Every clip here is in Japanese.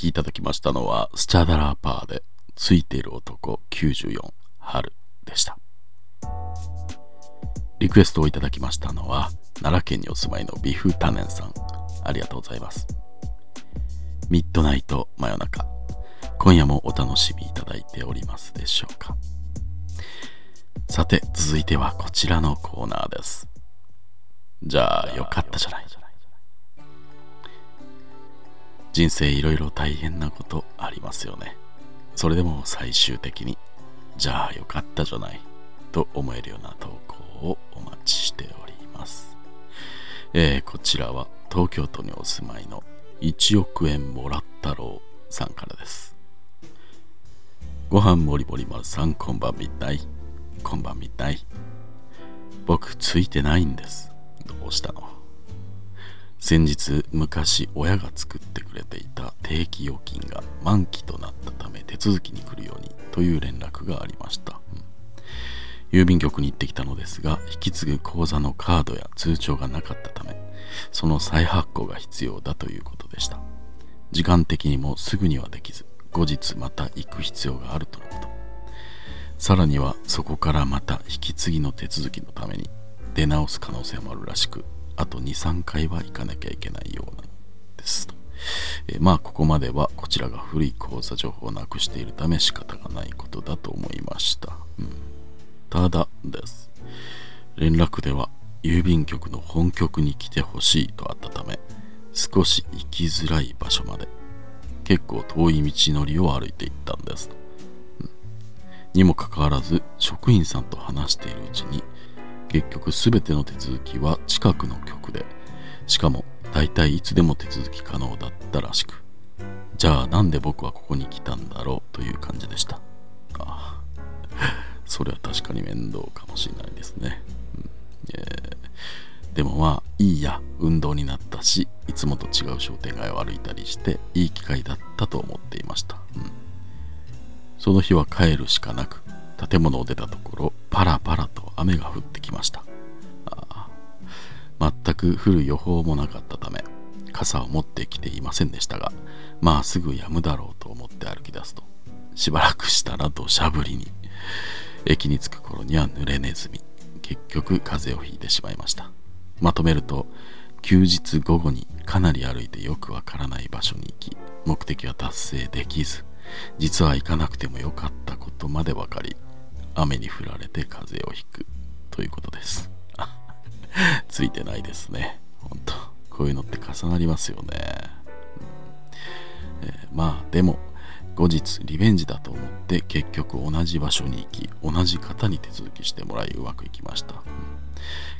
きいただきましたのはスチャダラーパーでついている男94春でした。リクエストをいただきましたのは奈良県にお住まいのビフタネンさん。ありがとうございます。ミッドナイト真夜中。今夜もお楽しみいただいておりますでしょうか。さて続いてはこちらのコーナーです。じゃあよかったじゃない。人生いろいろ大変なことありますよね。それでも最終的にじゃあよかったじゃないと思えるような投稿をお待ちしております、えー、こちらは東京都にお住まいの1億円もらったろうさんからです。ご飯もりもり丸さんこんばんみたい。こんばんみたい。僕ついてないんです。どうしたの？先日昔親が作ってくれていた定期預金が満期となったため手続きに来るようにという連絡がありました、うん、郵便局に行ってきたのですが引き継ぐ口座のカードや通帳がなかったためその再発行が必要だということでした。時間的にもすぐにはできず後日また行く必要があるとのこと。さらにはそこからまた引き継ぎの手続きのために出直す可能性もあるらしくあと23回は行かなきゃいけないようなんですと、えー、まあここまではこちらが古い口座情報をなくしているため仕方がないことだと思いました、うん、ただです。連絡では郵便局の本局に来てほしいとあったため少し行きづらい場所まで結構遠い道のりを歩いていったんです、うん、にもかかわらず職員さんと話しているうちに結局全ての手続きは近くの局で。しかも大体いつでも手続き可能だったらしく。じゃあなんで僕はここに来たんだろうという感じでした。あ それは確かに面倒かもしれないですね、うん。え。ー、でもまあいいや運動になったしいつもと違う商店街を歩いたりしていい機会だったと思っていました、うん、その日は帰るしかなく建物を出たところパラパラと雨が降ってきました。全く降る予報もなかったため傘を持ってきていませんでしたがまあすぐ止むだろうと思って歩き出すとしばらくしたら土砂降りに駅に着く頃には濡れネズミ結局風邪をひいてしまいました。まとめると休日午後にかなり歩いてよくわからない場所に行き目的は達成できず実は行かなくてもよかったことまで分かり雨に降られて風邪をひくということです。ついてないですね。本当こういうのって重なりますよね、うん。えー、まあでも後日リベンジだと思って結局同じ場所に行き同じ方に手続きしてもらいうまくいきました、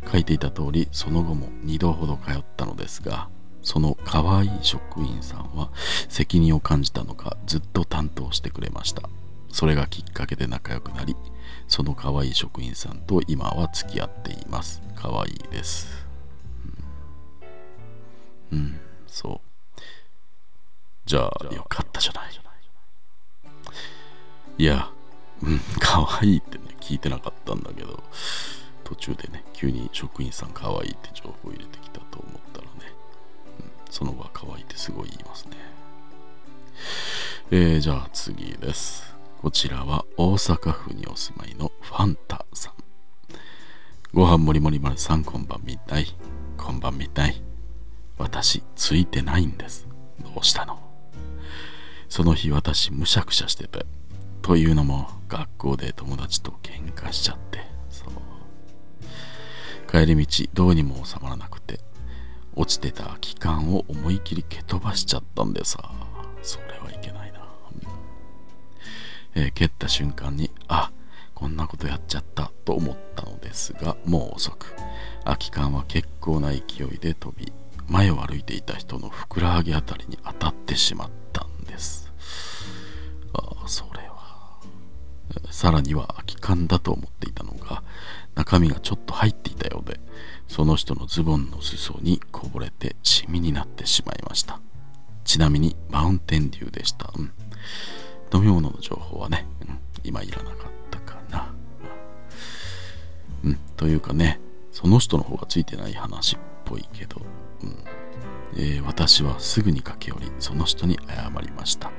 うん、書いていた通りその後も2度ほど通ったのですがその可愛い職員さんは責任を感じたのかずっと担当してくれました。それがきっかけで仲良くなりその可愛い職員さんと今は付き合っています。可愛いです。うん、うん、そう。じゃあよかったじゃない。いやうん可愛いってね聞いてなかったんだけど途中でね急に職員さん可愛いって情報を入れてきたと思ったらね、うん、その後は可愛いってすごい言いますね。えー、じゃあ次です。こちらは大阪府にお住まいのファンタさん。ご飯もりもり丸さんこんばんみたい。こんばんみたい。私、ついてないんです。どうしたの？その日私むしゃくしゃしてて。というのも学校で友達と喧嘩しちゃって。そう。帰り道どうにも収まらなくて落ちてた空き缶を思い切り蹴飛ばしちゃったんでさ。それはいけない。えー、蹴った瞬間に、あ、こんなことやっちゃったと思ったのですが、もう遅く。空き缶は結構な勢いで飛び、前を歩いていた人のふくらはぎあたりに当たってしまったんです。ああ、それは。さらには空き缶だと思っていたのが、中身がちょっと入っていたようで、その人のズボンの裾にこぼれてシミになってしまいました。ちなみにマウンテンデューでした。うん飲み物の情報はね、うん、今いらなかったかな。うん、というかね、その人の方がついてない話っぽいけど、うん、えー、私はすぐに駆け寄りその人に謝りました。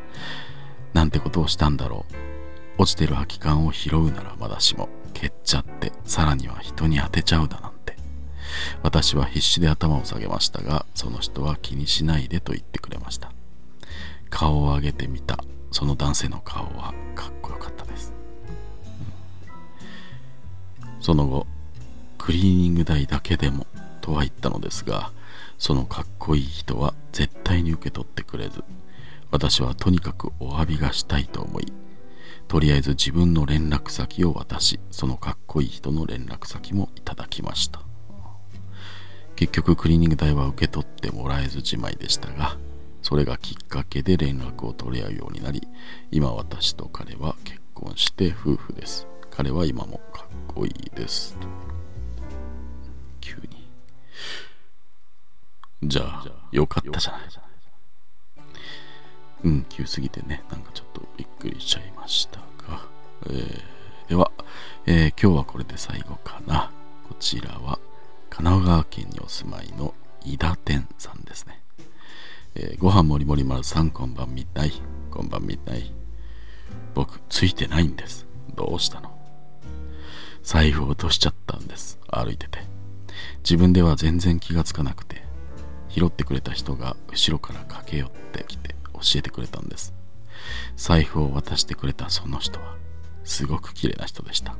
なんてことをしたんだろう。落ちてる空き缶を拾うならまだしも蹴っちゃってさらには人に当てちゃうだなんて。私は必死で頭を下げましたがその人は気にしないでと言ってくれました。顔を上げてみた。その男性の顔はかっこよかったです、うん、その後クリーニング代だけでもとは言ったのですがそのかっこいい人は絶対に受け取ってくれず私はとにかくお詫びがしたいと思いとりあえず自分の連絡先を渡しそのかっこいい人の連絡先もいただきました。結局クリーニング代は受け取ってもらえずじまいでしたがそれがきっかけで連絡を取り合うようになり今私と彼は結婚して夫婦です。彼は今もかっこいいです。急に。じゃあよかったじゃない。うん急すぎてね。なんかちょっとびっくりしちゃいましたが、えー、では、えー、今日はこれで最後かな。こちらは神奈川県にお住まいの伊田天さんですね。えー、ご飯もりもり丸さんこんばんみたい。こんばんみたい。僕、ついてないんです。どうしたの？財布を落としちゃったんです。歩いてて。自分では全然気がつかなくて、拾ってくれた人が後ろから駆け寄ってきて教えてくれたんです。財布を渡してくれたその人は、すごく綺麗な人でした。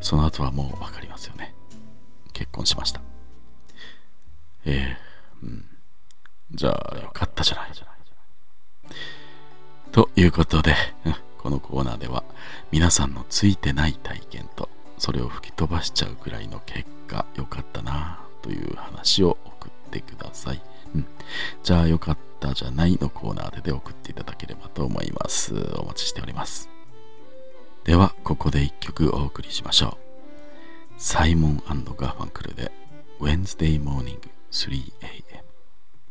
その後はもうわかりますよね。結婚しました。ええー、うん。じゃあ、よかったじゃない。ということで、このコーナーでは皆さんのついてない体験とそれを吹き飛ばしちゃうくらいの結果良かったなという話を送ってください。うん、じゃあよかったじゃないのコーナーでで送っていただければと思います。お待ちしております。ではここで一曲お送りしましょう。サイモンガーファンクルで Wednesday Morning 3A